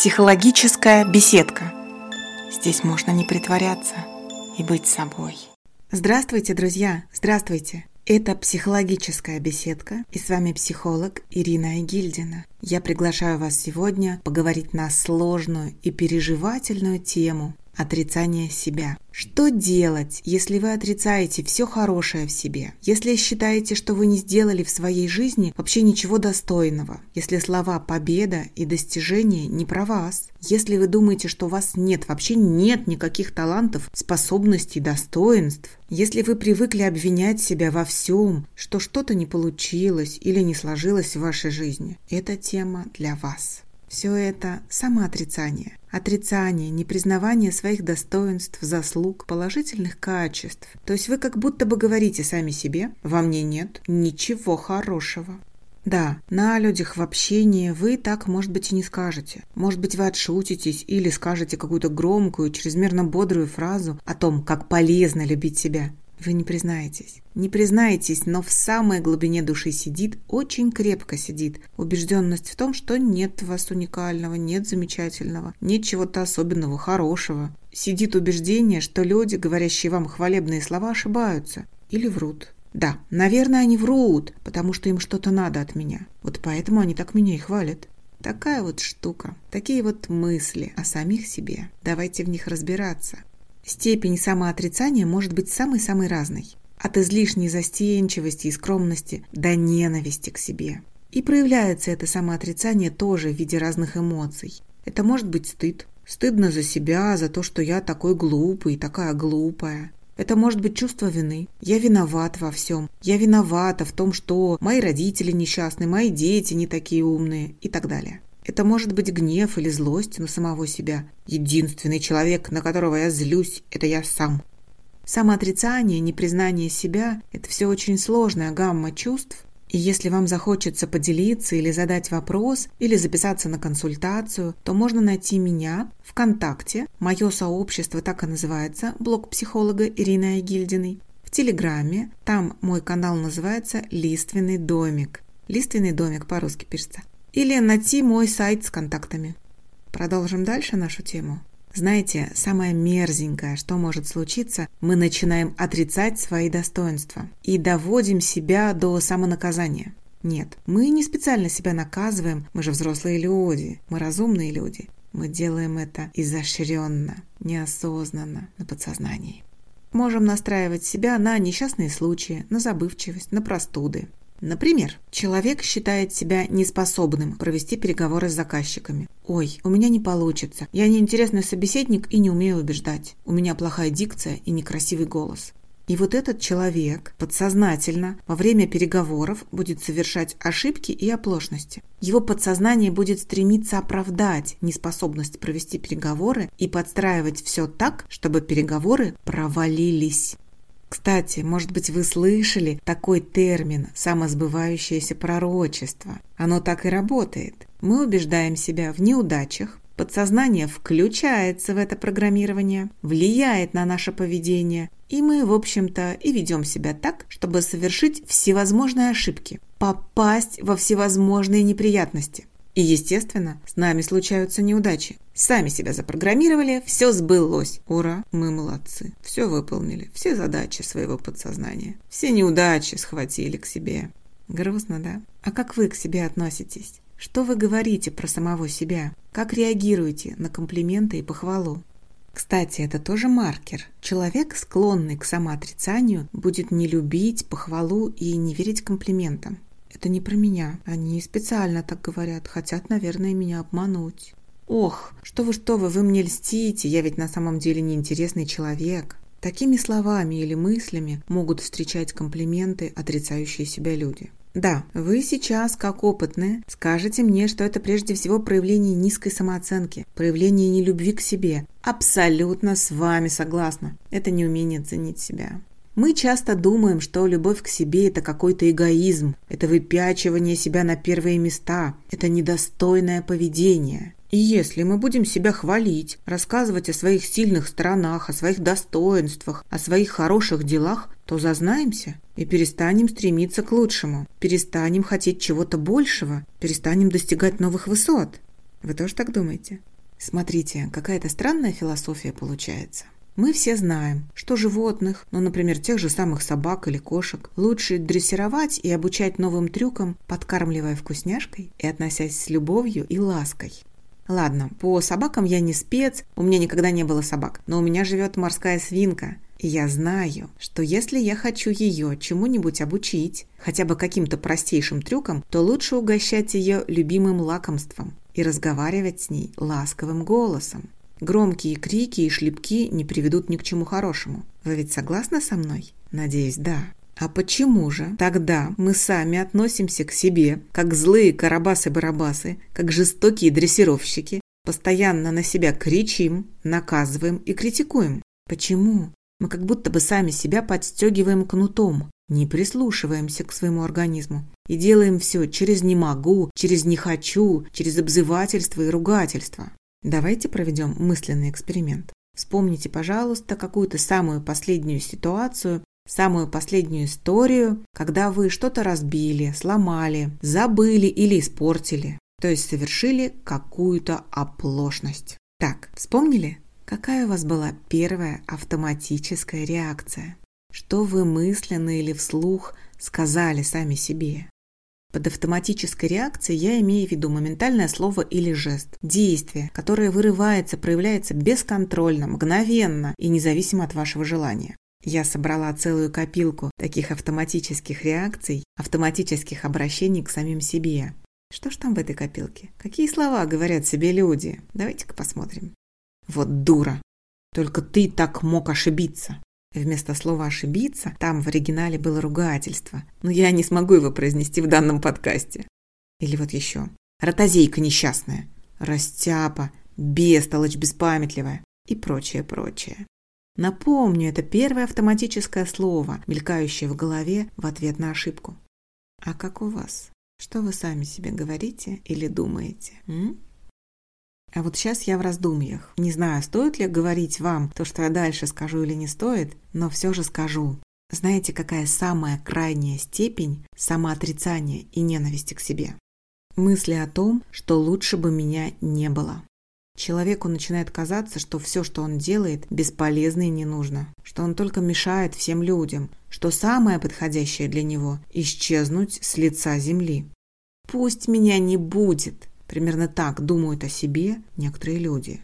Психологическая беседка. Здесь можно не притворяться и быть собой. Здравствуйте, друзья! Здравствуйте! Это психологическая беседка, и с вами психолог Ирина Гильдина. Я приглашаю вас сегодня поговорить на сложную и переживательную тему Отрицание себя. Что делать, если вы отрицаете все хорошее в себе? Если считаете, что вы не сделали в своей жизни вообще ничего достойного? Если слова «победа» и «достижение» не про вас? Если вы думаете, что у вас нет, вообще нет никаких талантов, способностей, достоинств? Если вы привыкли обвинять себя во всем, что что-то не получилось или не сложилось в вашей жизни, эта тема для вас. Все это самоотрицание. Отрицание, непризнавание своих достоинств, заслуг, положительных качеств. То есть вы как будто бы говорите сами себе, во мне нет ничего хорошего. Да, на людях в общении вы так, может быть, и не скажете. Может быть, вы отшутитесь или скажете какую-то громкую, чрезмерно бодрую фразу о том, как полезно любить себя. Вы не признаетесь. Не признаетесь, но в самой глубине души сидит, очень крепко сидит, убежденность в том, что нет вас уникального, нет замечательного, нет чего-то особенного, хорошего. Сидит убеждение, что люди, говорящие вам хвалебные слова, ошибаются или врут. Да, наверное, они врут, потому что им что-то надо от меня. Вот поэтому они так меня и хвалят. Такая вот штука, такие вот мысли о самих себе. Давайте в них разбираться. Степень самоотрицания может быть самой-самой разной. От излишней застенчивости и скромности до ненависти к себе. И проявляется это самоотрицание тоже в виде разных эмоций. Это может быть стыд. Стыдно за себя, за то, что я такой глупый, такая глупая. Это может быть чувство вины. Я виноват во всем. Я виновата в том, что мои родители несчастны, мои дети не такие умные и так далее. Это может быть гнев или злость на самого себя. Единственный человек, на которого я злюсь, это я сам. Самоотрицание, непризнание себя – это все очень сложная гамма чувств, и если вам захочется поделиться или задать вопрос, или записаться на консультацию, то можно найти меня ВКонтакте. Мое сообщество так и называется, блог психолога Ирины Агильдиной. В Телеграме, там мой канал называется «Лиственный домик». «Лиственный домик» по-русски пишется или найти мой сайт с контактами. Продолжим дальше нашу тему. Знаете, самое мерзенькое, что может случиться, мы начинаем отрицать свои достоинства и доводим себя до самонаказания. Нет, мы не специально себя наказываем, мы же взрослые люди, мы разумные люди. Мы делаем это изощренно, неосознанно, на подсознании. Можем настраивать себя на несчастные случаи, на забывчивость, на простуды. Например, человек считает себя неспособным провести переговоры с заказчиками. «Ой, у меня не получится. Я неинтересный собеседник и не умею убеждать. У меня плохая дикция и некрасивый голос». И вот этот человек подсознательно во время переговоров будет совершать ошибки и оплошности. Его подсознание будет стремиться оправдать неспособность провести переговоры и подстраивать все так, чтобы переговоры провалились. Кстати, может быть, вы слышали такой термин «самосбывающееся пророчество». Оно так и работает. Мы убеждаем себя в неудачах, подсознание включается в это программирование, влияет на наше поведение, и мы, в общем-то, и ведем себя так, чтобы совершить всевозможные ошибки, попасть во всевозможные неприятности. И, естественно, с нами случаются неудачи. Сами себя запрограммировали, все сбылось. Ура, мы молодцы. Все выполнили, все задачи своего подсознания. Все неудачи схватили к себе. Грустно, да? А как вы к себе относитесь? Что вы говорите про самого себя? Как реагируете на комплименты и похвалу? Кстати, это тоже маркер. Человек, склонный к самоотрицанию, будет не любить похвалу и не верить комплиментам. Это не про меня. Они специально так говорят, хотят, наверное, меня обмануть. Ох, что вы, что вы, вы мне льстите, я ведь на самом деле неинтересный человек. Такими словами или мыслями могут встречать комплименты отрицающие себя люди. Да, вы сейчас, как опытные, скажете мне, что это прежде всего проявление низкой самооценки, проявление нелюбви к себе. Абсолютно с вами согласна. Это неумение ценить себя. Мы часто думаем, что любовь к себе – это какой-то эгоизм, это выпячивание себя на первые места, это недостойное поведение. И если мы будем себя хвалить, рассказывать о своих сильных сторонах, о своих достоинствах, о своих хороших делах, то зазнаемся и перестанем стремиться к лучшему, перестанем хотеть чего-то большего, перестанем достигать новых высот. Вы тоже так думаете? Смотрите, какая-то странная философия получается. Мы все знаем, что животных, ну, например, тех же самых собак или кошек, лучше дрессировать и обучать новым трюкам, подкармливая вкусняшкой и относясь с любовью и лаской. Ладно, по собакам я не спец, у меня никогда не было собак, но у меня живет морская свинка, и я знаю, что если я хочу ее чему-нибудь обучить, хотя бы каким-то простейшим трюкам, то лучше угощать ее любимым лакомством и разговаривать с ней ласковым голосом. Громкие крики и шлепки не приведут ни к чему хорошему. Вы ведь согласны со мной? Надеюсь, да. А почему же тогда мы сами относимся к себе, как злые карабасы-барабасы, как жестокие дрессировщики, постоянно на себя кричим, наказываем и критикуем? Почему? Мы как будто бы сами себя подстегиваем кнутом, не прислушиваемся к своему организму и делаем все через «не могу», через «не хочу», через обзывательство и ругательство. Давайте проведем мысленный эксперимент. Вспомните, пожалуйста, какую-то самую последнюю ситуацию, самую последнюю историю, когда вы что-то разбили, сломали, забыли или испортили, то есть совершили какую-то оплошность. Так, вспомнили? Какая у вас была первая автоматическая реакция? Что вы мысленно или вслух сказали сами себе? Под автоматической реакцией я имею в виду моментальное слово или жест, действие, которое вырывается, проявляется бесконтрольно, мгновенно и независимо от вашего желания. Я собрала целую копилку таких автоматических реакций, автоматических обращений к самим себе. Что ж там в этой копилке? Какие слова говорят себе люди? Давайте-ка посмотрим. Вот дура. Только ты так мог ошибиться. Вместо слова «ошибиться» там в оригинале было ругательство, но я не смогу его произнести в данном подкасте. Или вот еще. Ротозейка несчастная, растяпа, бестолочь беспамятливая и прочее, прочее. Напомню, это первое автоматическое слово, мелькающее в голове в ответ на ошибку. А как у вас? Что вы сами себе говорите или думаете? М? А вот сейчас я в раздумьях. Не знаю, стоит ли говорить вам то, что я дальше скажу или не стоит, но все же скажу. Знаете, какая самая крайняя степень самоотрицания и ненависти к себе? Мысли о том, что лучше бы меня не было. Человеку начинает казаться, что все, что он делает, бесполезно и не нужно, что он только мешает всем людям, что самое подходящее для него – исчезнуть с лица земли. Пусть меня не будет, Примерно так думают о себе некоторые люди.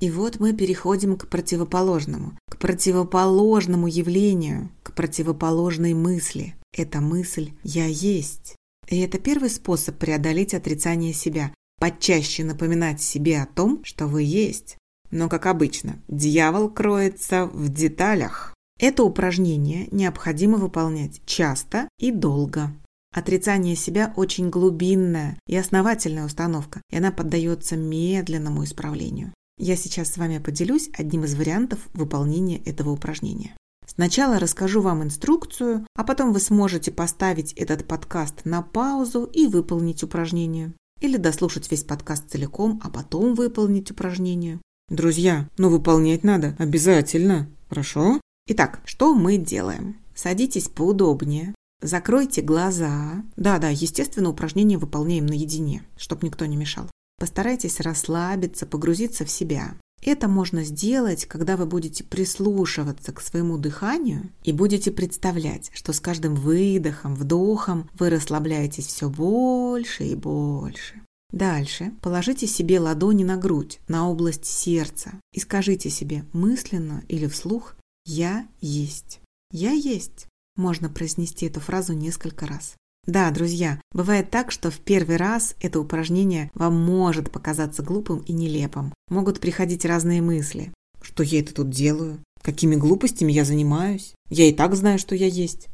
И вот мы переходим к противоположному, к противоположному явлению, к противоположной мысли. Эта мысль «я есть». И это первый способ преодолеть отрицание себя, почаще напоминать себе о том, что вы есть. Но, как обычно, дьявол кроется в деталях. Это упражнение необходимо выполнять часто и долго. Отрицание себя очень глубинная и основательная установка, и она поддается медленному исправлению. Я сейчас с вами поделюсь одним из вариантов выполнения этого упражнения. Сначала расскажу вам инструкцию, а потом вы сможете поставить этот подкаст на паузу и выполнить упражнение. Или дослушать весь подкаст целиком, а потом выполнить упражнение. Друзья, ну выполнять надо обязательно, хорошо? Итак, что мы делаем? Садитесь поудобнее, Закройте глаза. Да-да, естественно, упражнение выполняем наедине, чтобы никто не мешал. Постарайтесь расслабиться, погрузиться в себя. Это можно сделать, когда вы будете прислушиваться к своему дыханию и будете представлять, что с каждым выдохом, вдохом вы расслабляетесь все больше и больше. Дальше положите себе ладони на грудь, на область сердца и скажите себе мысленно или вслух «Я есть». «Я есть». Можно произнести эту фразу несколько раз. Да, друзья, бывает так, что в первый раз это упражнение вам может показаться глупым и нелепым. Могут приходить разные мысли. Что я это тут делаю? Какими глупостями я занимаюсь? Я и так знаю, что я есть.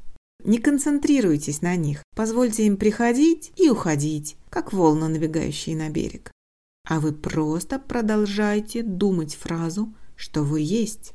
Не концентрируйтесь на них. Позвольте им приходить и уходить, как волны, набегающие на берег. А вы просто продолжайте думать фразу, что вы есть.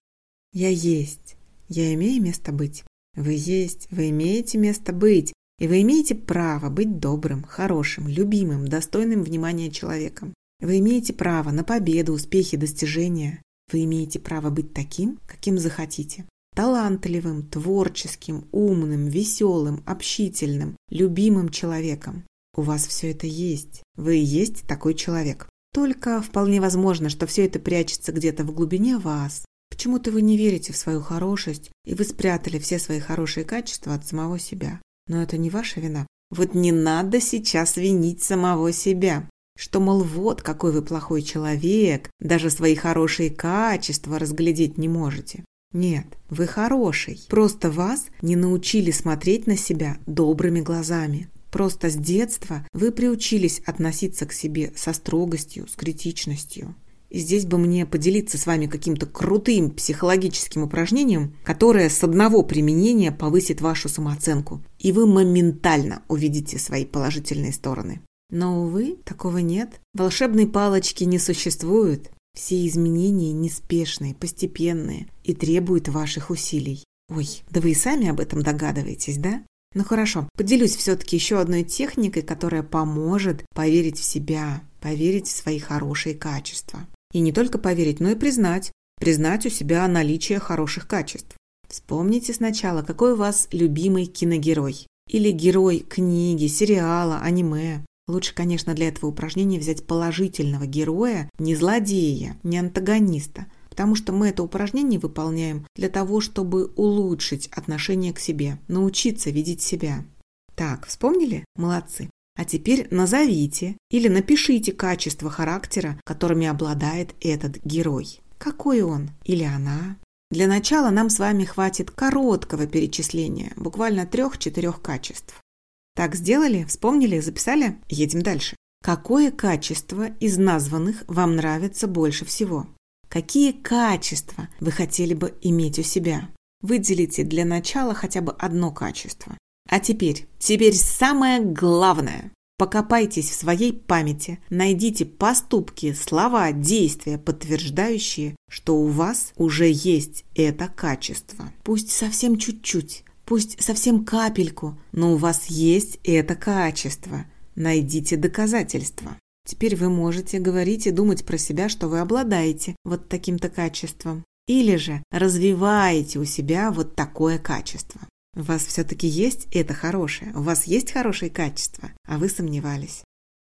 Я есть. Я имею место быть. Вы есть, вы имеете место быть, и вы имеете право быть добрым, хорошим, любимым, достойным внимания человеком. Вы имеете право на победу, успехи, достижения. Вы имеете право быть таким, каким захотите. Талантливым, творческим, умным, веселым, общительным, любимым человеком. У вас все это есть. Вы есть такой человек. Только вполне возможно, что все это прячется где-то в глубине вас. Почему-то вы не верите в свою хорошесть, и вы спрятали все свои хорошие качества от самого себя. Но это не ваша вина. Вот не надо сейчас винить самого себя. Что, мол, вот какой вы плохой человек, даже свои хорошие качества разглядеть не можете. Нет, вы хороший. Просто вас не научили смотреть на себя добрыми глазами. Просто с детства вы приучились относиться к себе со строгостью, с критичностью. Здесь бы мне поделиться с вами каким-то крутым психологическим упражнением, которое с одного применения повысит вашу самооценку, и вы моментально увидите свои положительные стороны. Но, увы, такого нет. Волшебной палочки не существует. Все изменения неспешные, постепенные и требуют ваших усилий. Ой, да вы и сами об этом догадываетесь, да? Ну хорошо, поделюсь все-таки еще одной техникой, которая поможет поверить в себя, поверить в свои хорошие качества. И не только поверить, но и признать. Признать у себя наличие хороших качеств. Вспомните сначала, какой у вас любимый киногерой. Или герой книги, сериала, аниме. Лучше, конечно, для этого упражнения взять положительного героя, не злодея, не антагониста, потому что мы это упражнение выполняем для того, чтобы улучшить отношение к себе, научиться видеть себя. Так, вспомнили? Молодцы. А теперь назовите или напишите качества характера, которыми обладает этот герой. Какой он или она? Для начала нам с вами хватит короткого перечисления, буквально трех-четырех качеств. Так сделали, вспомнили, записали? Едем дальше. Какое качество из названных вам нравится больше всего? Какие качества вы хотели бы иметь у себя? Выделите для начала хотя бы одно качество. А теперь, теперь самое главное. Покопайтесь в своей памяти, найдите поступки, слова, действия, подтверждающие, что у вас уже есть это качество. Пусть совсем чуть-чуть, Пусть совсем капельку, но у вас есть это качество. Найдите доказательства. Теперь вы можете говорить и думать про себя, что вы обладаете вот таким-то качеством. Или же развиваете у себя вот такое качество. У вас все-таки есть это хорошее, у вас есть хорошие качества, а вы сомневались.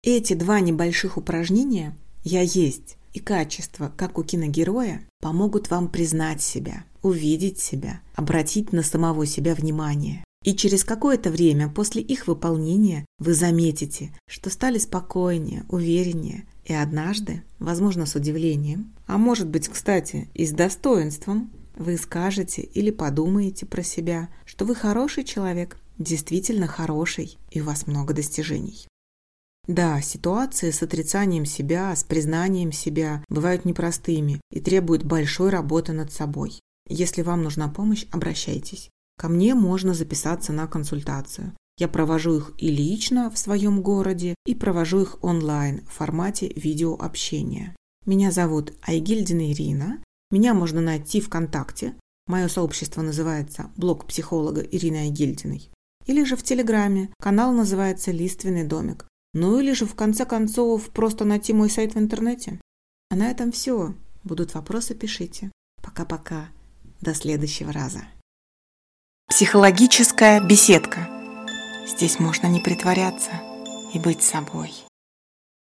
Эти два небольших упражнения «Я есть» и «Качество», как у киногероя, помогут вам признать себя, увидеть себя, обратить на самого себя внимание. И через какое-то время после их выполнения вы заметите, что стали спокойнее, увереннее, и однажды, возможно, с удивлением, а может быть, кстати, и с достоинством, вы скажете или подумаете про себя, что вы хороший человек, действительно хороший, и у вас много достижений. Да, ситуации с отрицанием себя, с признанием себя бывают непростыми и требуют большой работы над собой. Если вам нужна помощь, обращайтесь. Ко мне можно записаться на консультацию. Я провожу их и лично в своем городе, и провожу их онлайн в формате видеообщения. Меня зовут Айгильдина Ирина. Меня можно найти ВКонтакте. Мое сообщество называется «Блог психолога Ирины Айгильдиной». Или же в Телеграме. Канал называется «Лиственный домик». Ну или же в конце концов просто найти мой сайт в интернете. А на этом все. Будут вопросы, пишите. Пока-пока. До следующего раза. Психологическая беседка. Здесь можно не притворяться и быть собой.